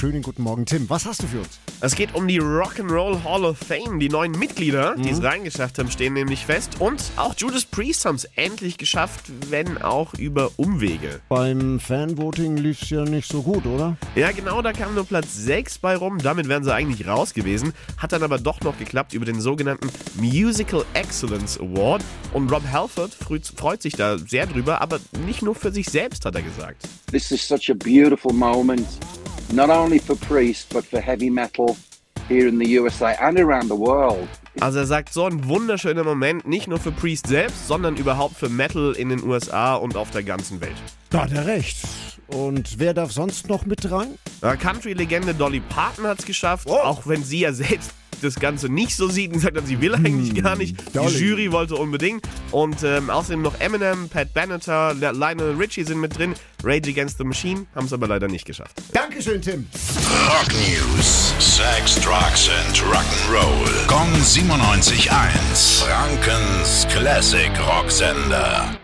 Schönen guten Morgen, Tim. Was hast du für uns? Es geht um die Rock'n'Roll Hall of Fame. Die neuen Mitglieder, die es reingeschafft haben, stehen nämlich fest. Und auch Judas Priest haben es endlich geschafft, wenn auch über Umwege. Beim Fanvoting lief es ja nicht so gut, oder? Ja, genau, da kam nur Platz 6 bei rum. Damit wären sie eigentlich raus gewesen. Hat dann aber doch noch geklappt über den sogenannten Musical Excellence Award. Und Rob Halford freu- freut sich da sehr drüber, aber nicht nur für sich selbst, hat er gesagt. This is such a beautiful moment, not only for Priest, but for heavy metal here in the USA and around the world. Also er sagt, so ein wunderschöner Moment, nicht nur für Priest selbst, sondern überhaupt für Metal in den USA und auf der ganzen Welt. Da hat er recht. Und wer darf sonst noch mit rein? Äh, Country-Legende Dolly Parton hat es geschafft, auch wenn sie ja selbst das Ganze nicht so sieht und gesagt hat, sie will eigentlich gar nicht. Die. Jury wollte unbedingt. Und ähm, außerdem noch Eminem, Pat Benatar, Lionel Richie sind mit drin. Rage Against the Machine haben es aber leider nicht geschafft. Dankeschön, Tim. Rock News. Sex, Drugs and Rock'n'Roll. Kong 97.1. Frankens Classic Rocksender.